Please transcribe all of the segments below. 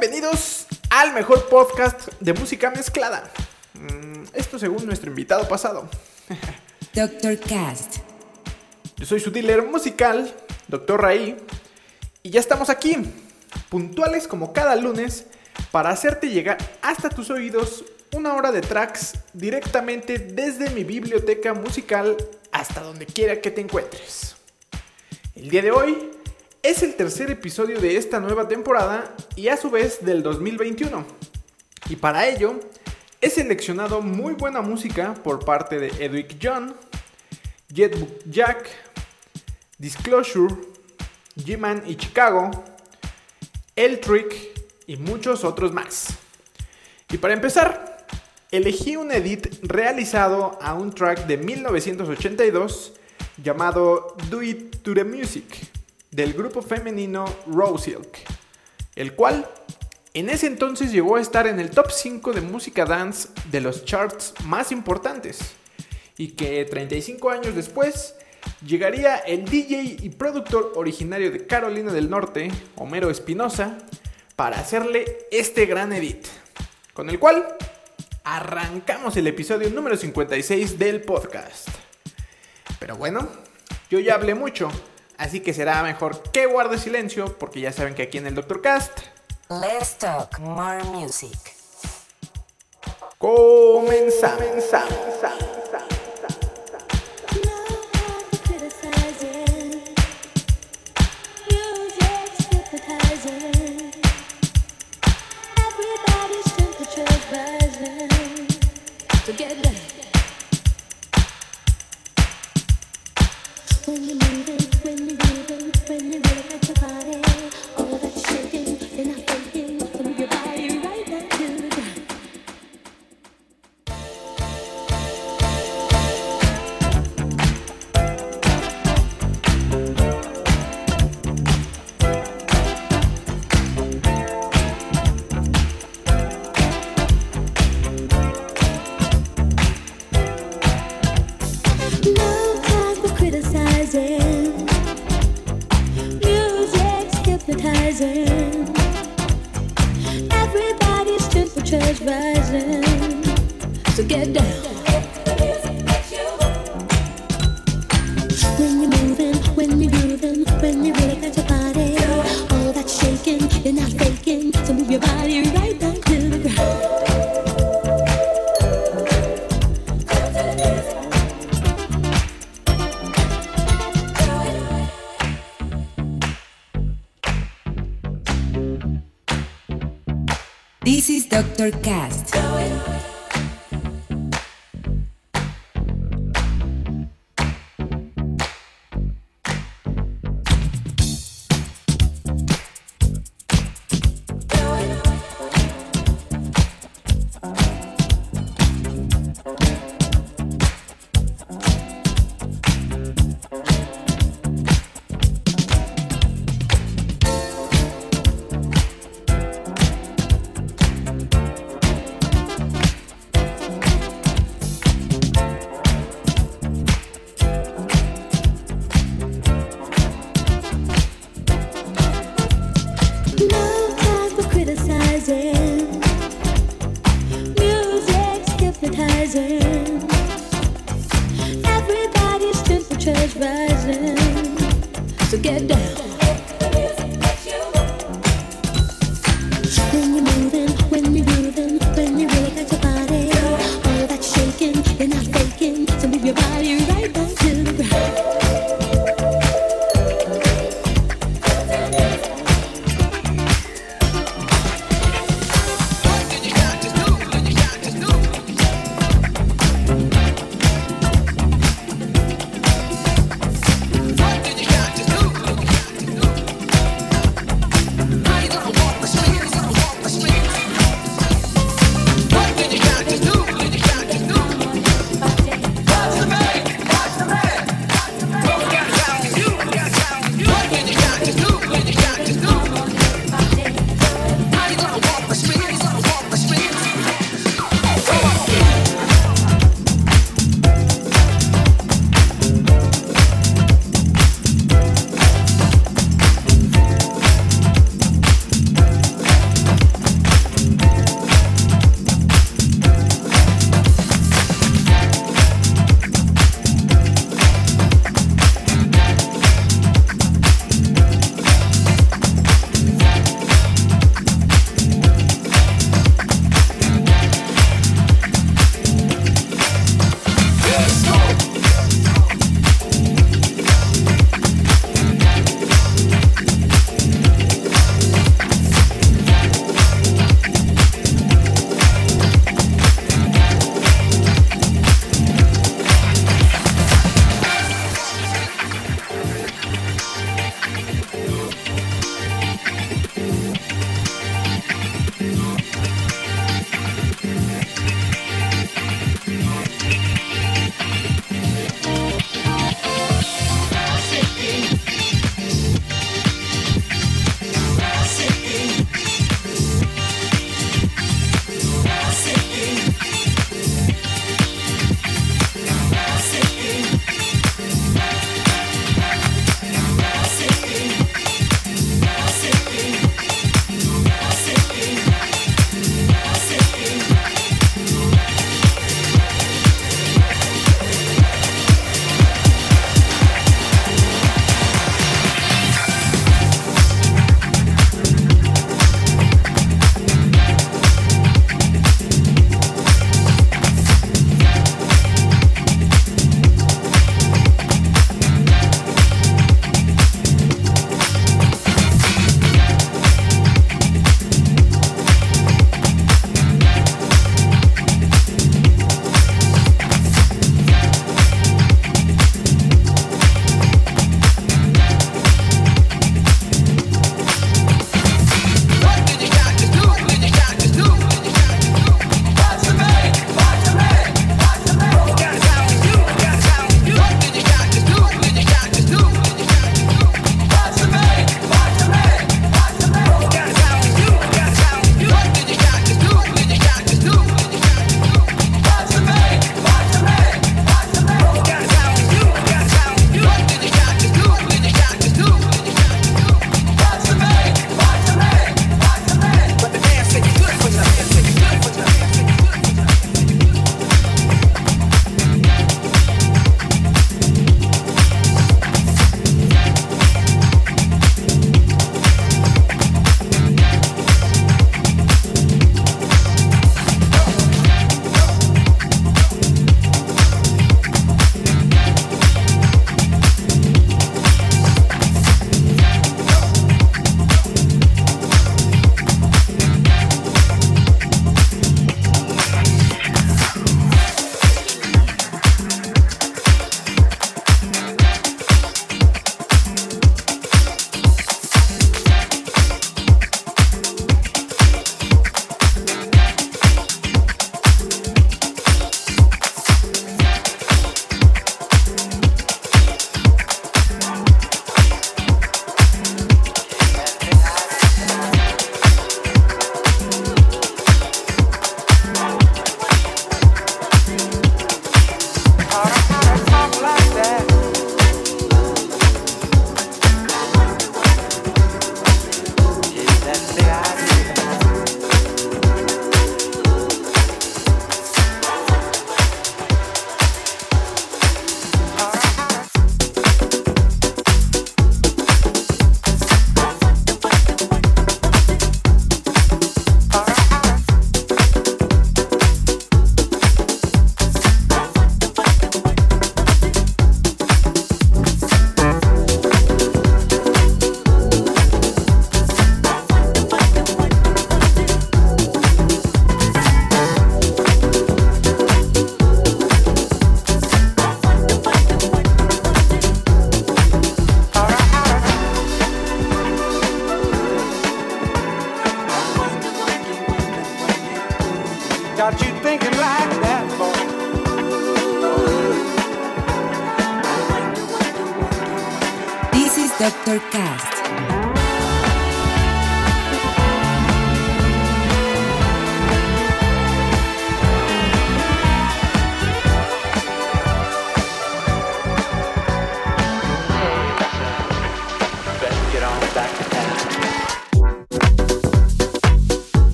Bienvenidos al mejor podcast de música mezclada. Mm, Esto según nuestro invitado pasado. Dr. Cast. Yo soy su dealer musical, Dr. Raí, y ya estamos aquí, puntuales como cada lunes, para hacerte llegar hasta tus oídos una hora de tracks directamente desde mi biblioteca musical hasta donde quiera que te encuentres. El día de hoy es el tercer episodio de esta nueva temporada y a su vez del 2021. Y para ello he seleccionado muy buena música por parte de Edwick John, Jetbook Jack, Disclosure, G-Man y Chicago, El Trick y muchos otros más. Y para empezar, elegí un edit realizado a un track de 1982 llamado Do It to the Music del grupo femenino Rosilk, el cual en ese entonces llegó a estar en el top 5 de música dance de los charts más importantes y que 35 años después llegaría el DJ y productor originario de Carolina del Norte, Homero Espinosa, para hacerle este gran edit, con el cual arrancamos el episodio número 56 del podcast. Pero bueno, yo ya hablé mucho, así que será mejor que guarde silencio porque ya saben que aquí en el Dr. Cast Let's talk more music. comenzamos. This is Dr. Cast.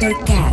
Podcast.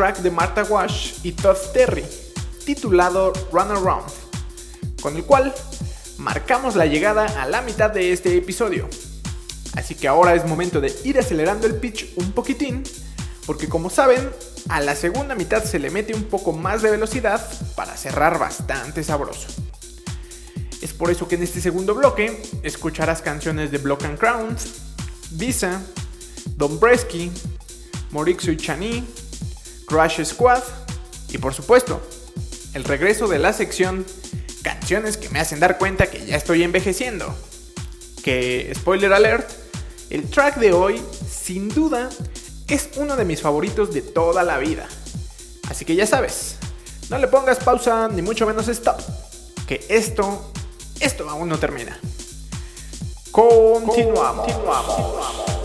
Track de Martha Wash y Todd Terry, titulado Run Around, con el cual marcamos la llegada a la mitad de este episodio. Así que ahora es momento de ir acelerando el pitch un poquitín, porque como saben, a la segunda mitad se le mete un poco más de velocidad para cerrar bastante sabroso. Es por eso que en este segundo bloque escucharás canciones de Block and Crowns, Visa, Don Bresky, Morixu y Chani, Crash Squad y por supuesto, el regreso de la sección Canciones que me hacen dar cuenta que ya estoy envejeciendo. Que, spoiler alert, el track de hoy sin duda es uno de mis favoritos de toda la vida. Así que ya sabes, no le pongas pausa ni mucho menos stop, que esto, esto aún no termina. Continuamos. No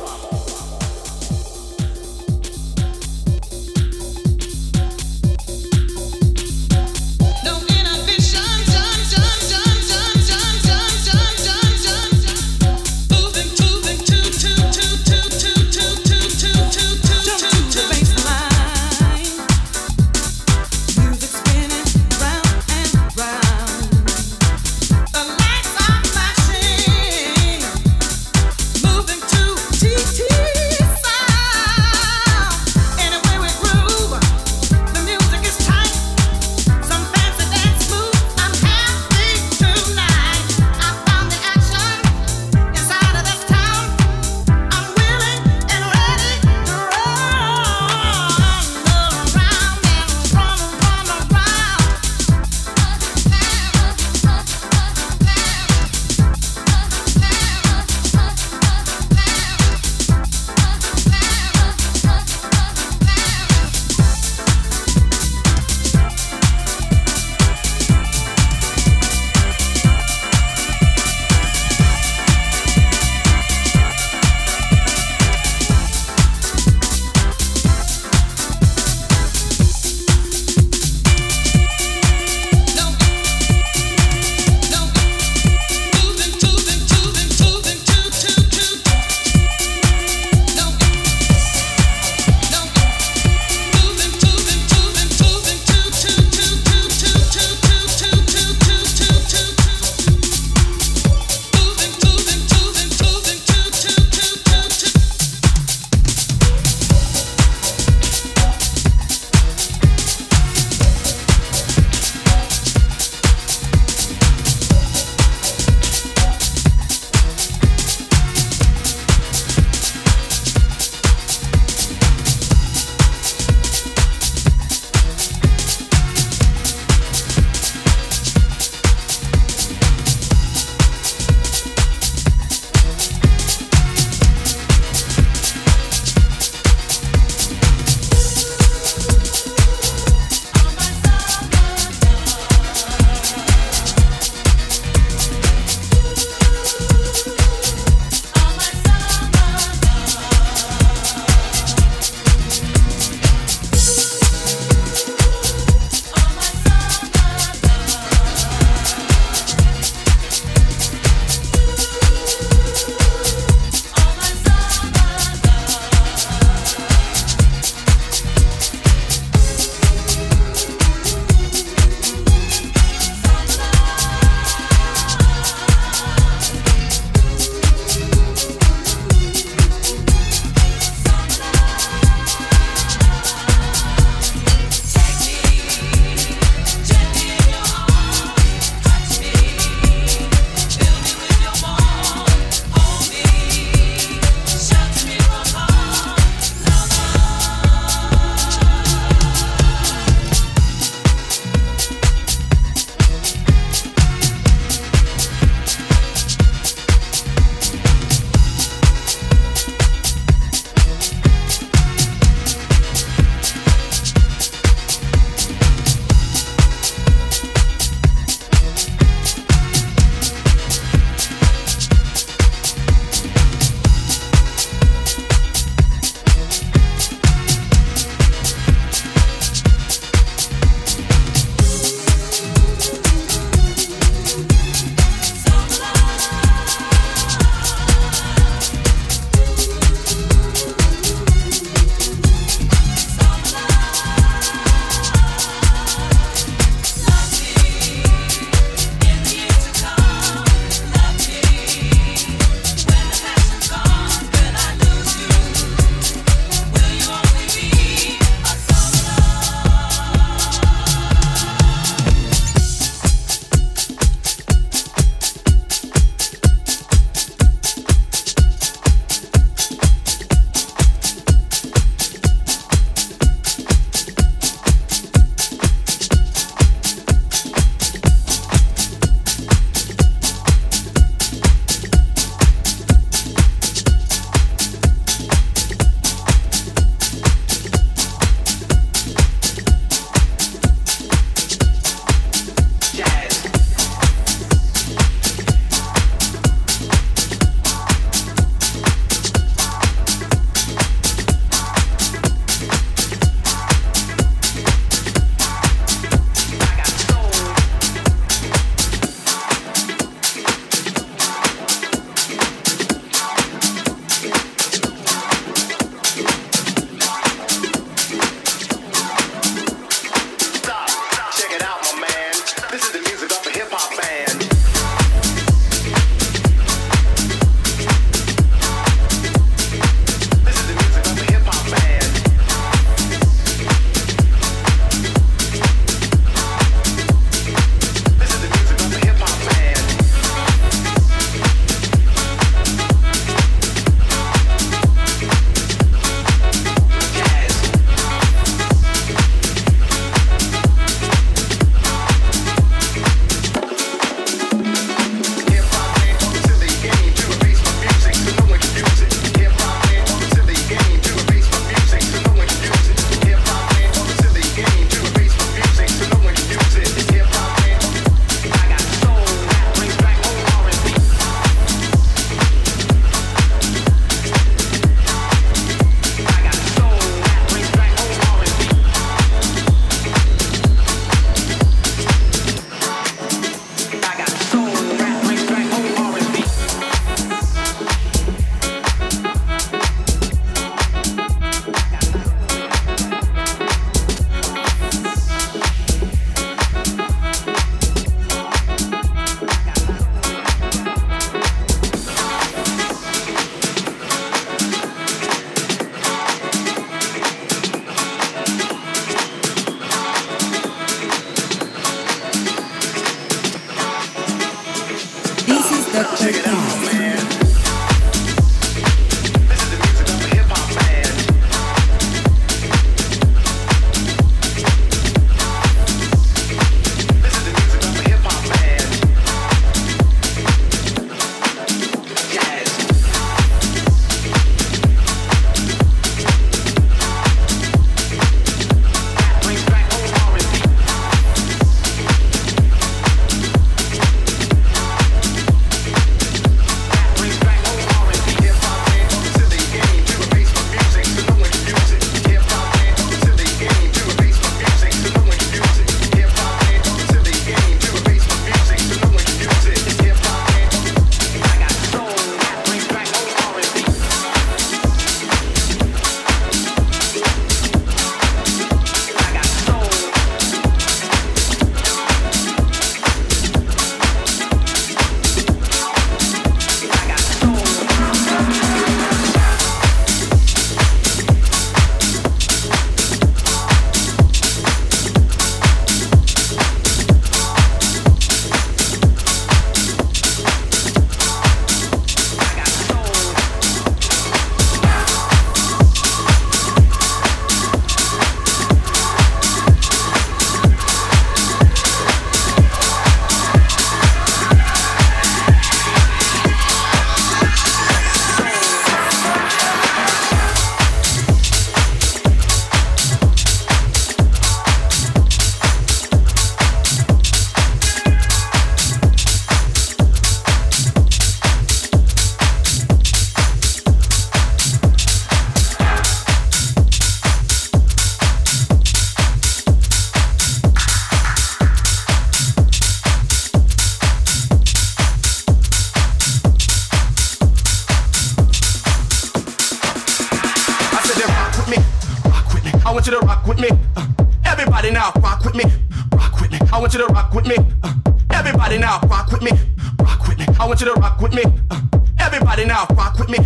I want you to rock with me. Uh, everybody now, rock with me. Rock with me. I want you to rock with me. Uh, everybody now, rock with me.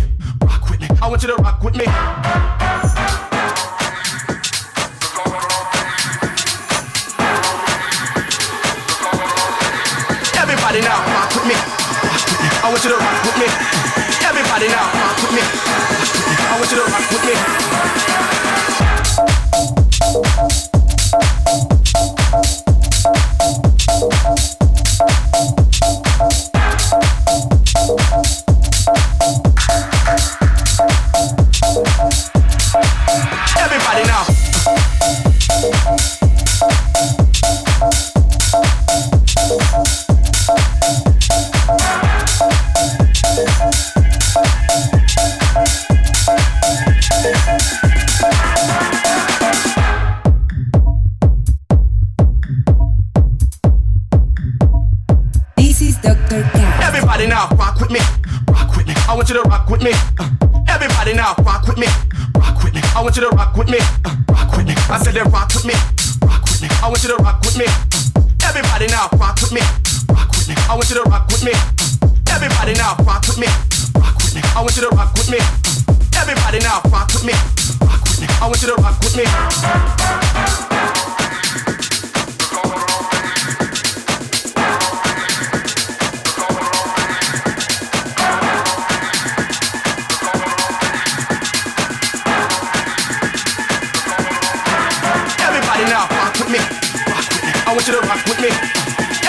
Rock with me. I want you to rock I want you to rock with me.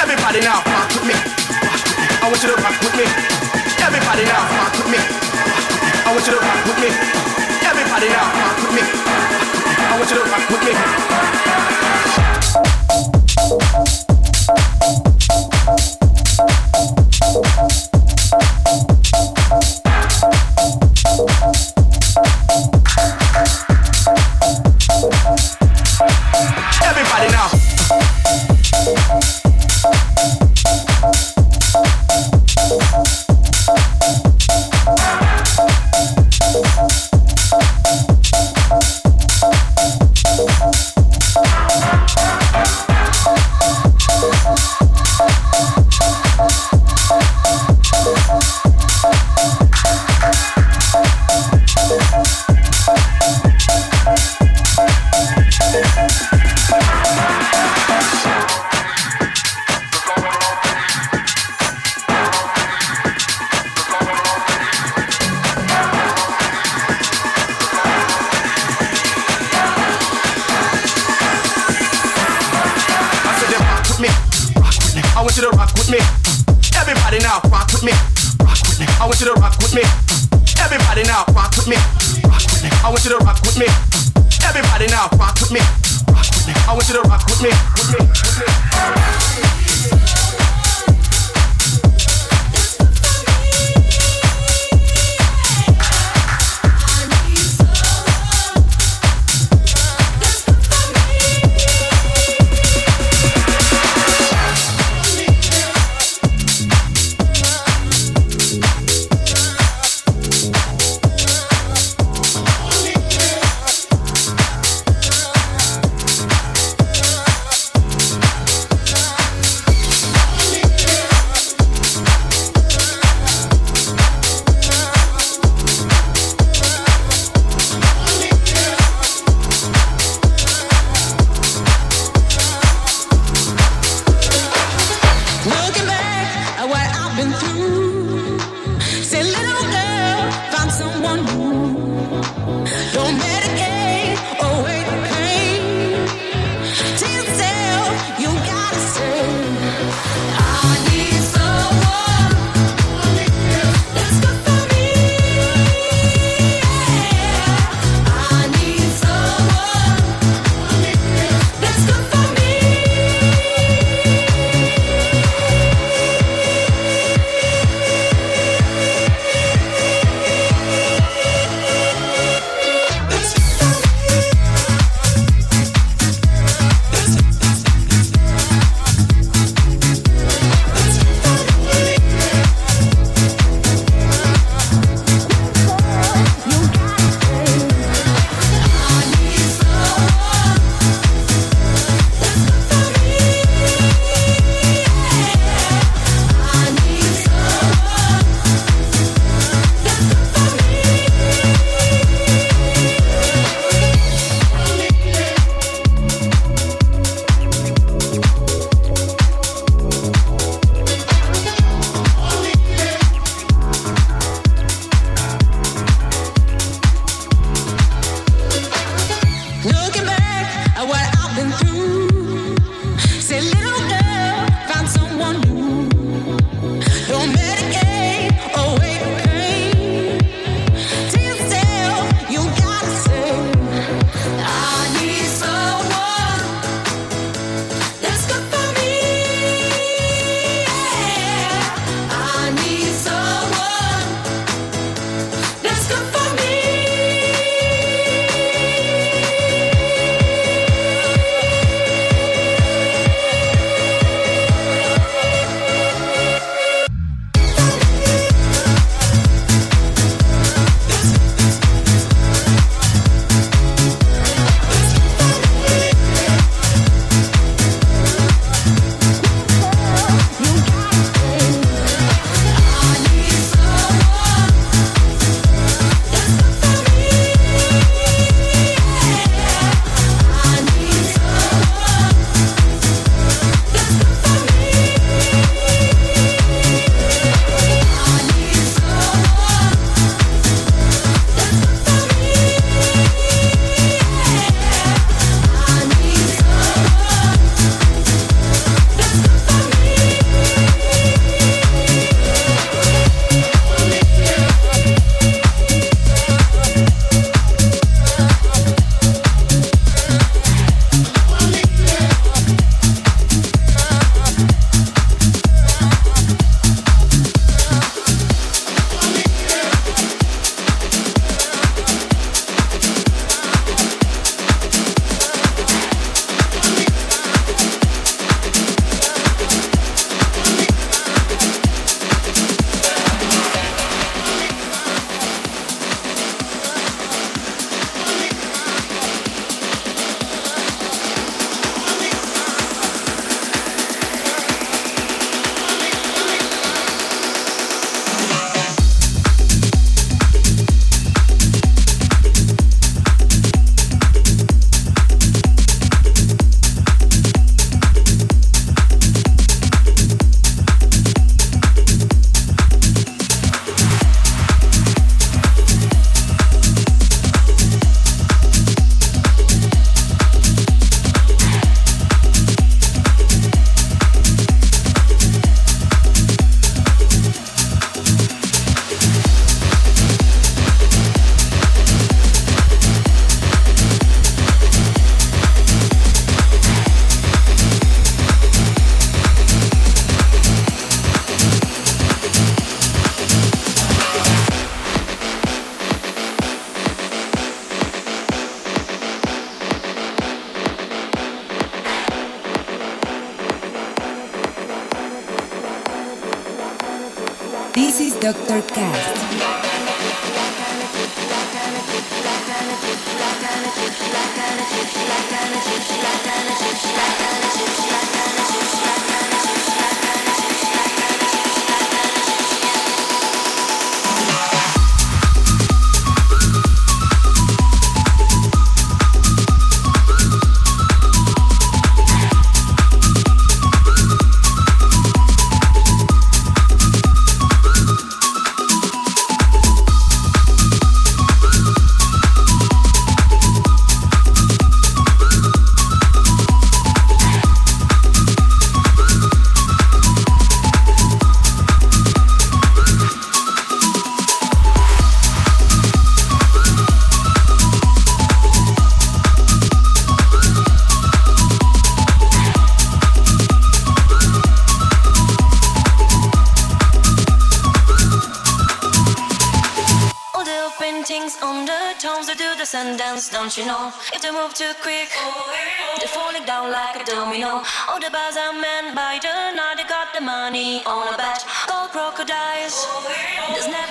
Everybody now, rock with me. I want you to rock with me. Everybody now, rock with me. I want you to rock with me. Everybody now, rock with me. I want you to rock with me.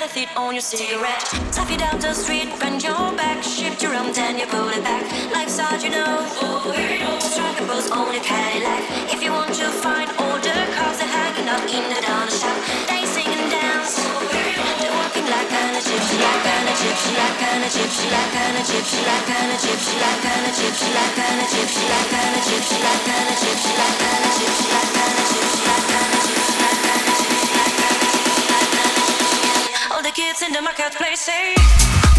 Fit on your cigarette. Stuff it down the street, bend your back, shift your arm, then you put it back. Life's hard, you know. Strike a pose on your Cadillac. If you want to find all the cars that hanging up in the dollar shop, they sing and dance. They're walking like an Egyptian, like an Egyptian, like an Egyptian, like an Egyptian, like an Egyptian, like an Egyptian, like an Egyptian, like an Egyptian, like an Egyptian, like an Egyptian, like an Egyptian, like an Egyptian, It's in the marketplace. hey.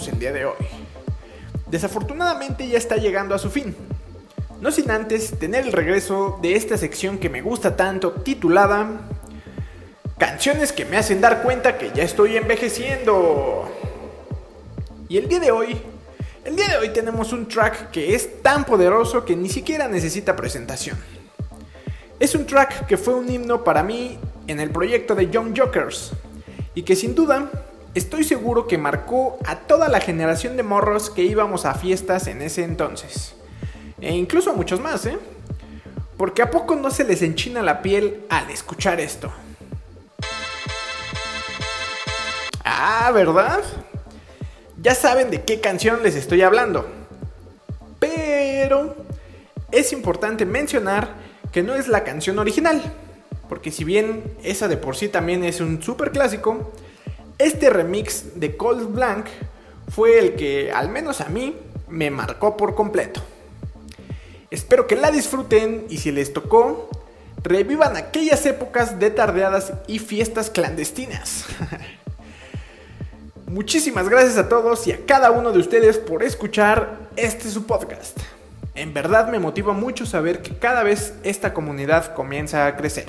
Tuvimos el día de hoy. Desafortunadamente ya está llegando a su fin. No sin antes tener el regreso de esta sección que me gusta tanto, titulada Canciones que me hacen dar cuenta que ya estoy envejeciendo. Y el día de hoy, el día de hoy tenemos un track que es tan poderoso que ni siquiera necesita presentación. Es un track que fue un himno para mí en el proyecto de Young Jokers y que sin duda estoy seguro que marcó a toda la generación de morros que íbamos a fiestas en ese entonces. E incluso a muchos más, ¿eh? Porque a poco no se les enchina la piel al escuchar esto. Ah, ¿verdad? Ya saben de qué canción les estoy hablando. Pero es importante mencionar que no es la canción original. Porque si bien esa de por sí también es un super clásico, este remix de Cold Blanc fue el que, al menos a mí, me marcó por completo. Espero que la disfruten y si les tocó, revivan aquellas épocas de tardeadas y fiestas clandestinas. Muchísimas gracias a todos y a cada uno de ustedes por escuchar este su podcast. En verdad me motiva mucho saber que cada vez esta comunidad comienza a crecer.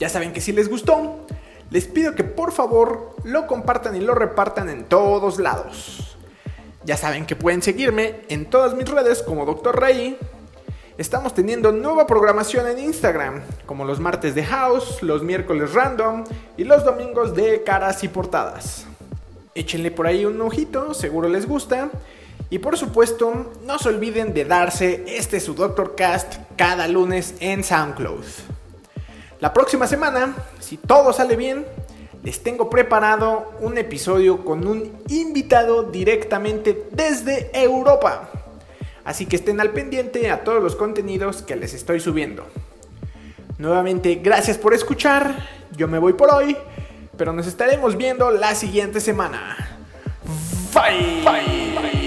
Ya saben que si les gustó, les pido que por favor lo compartan y lo repartan en todos lados. Ya saben que pueden seguirme en todas mis redes como Dr. Ray. Estamos teniendo nueva programación en Instagram, como los martes de House, los miércoles random y los domingos de caras y portadas. Échenle por ahí un ojito, seguro les gusta. Y por supuesto, no se olviden de darse este su Doctor Cast cada lunes en SoundCloud. La próxima semana, si todo sale bien, les tengo preparado un episodio con un invitado directamente desde Europa. Así que estén al pendiente a todos los contenidos que les estoy subiendo. Nuevamente, gracias por escuchar. Yo me voy por hoy, pero nos estaremos viendo la siguiente semana. Bye.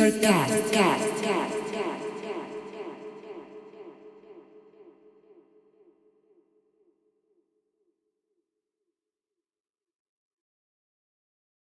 Mr. Guy.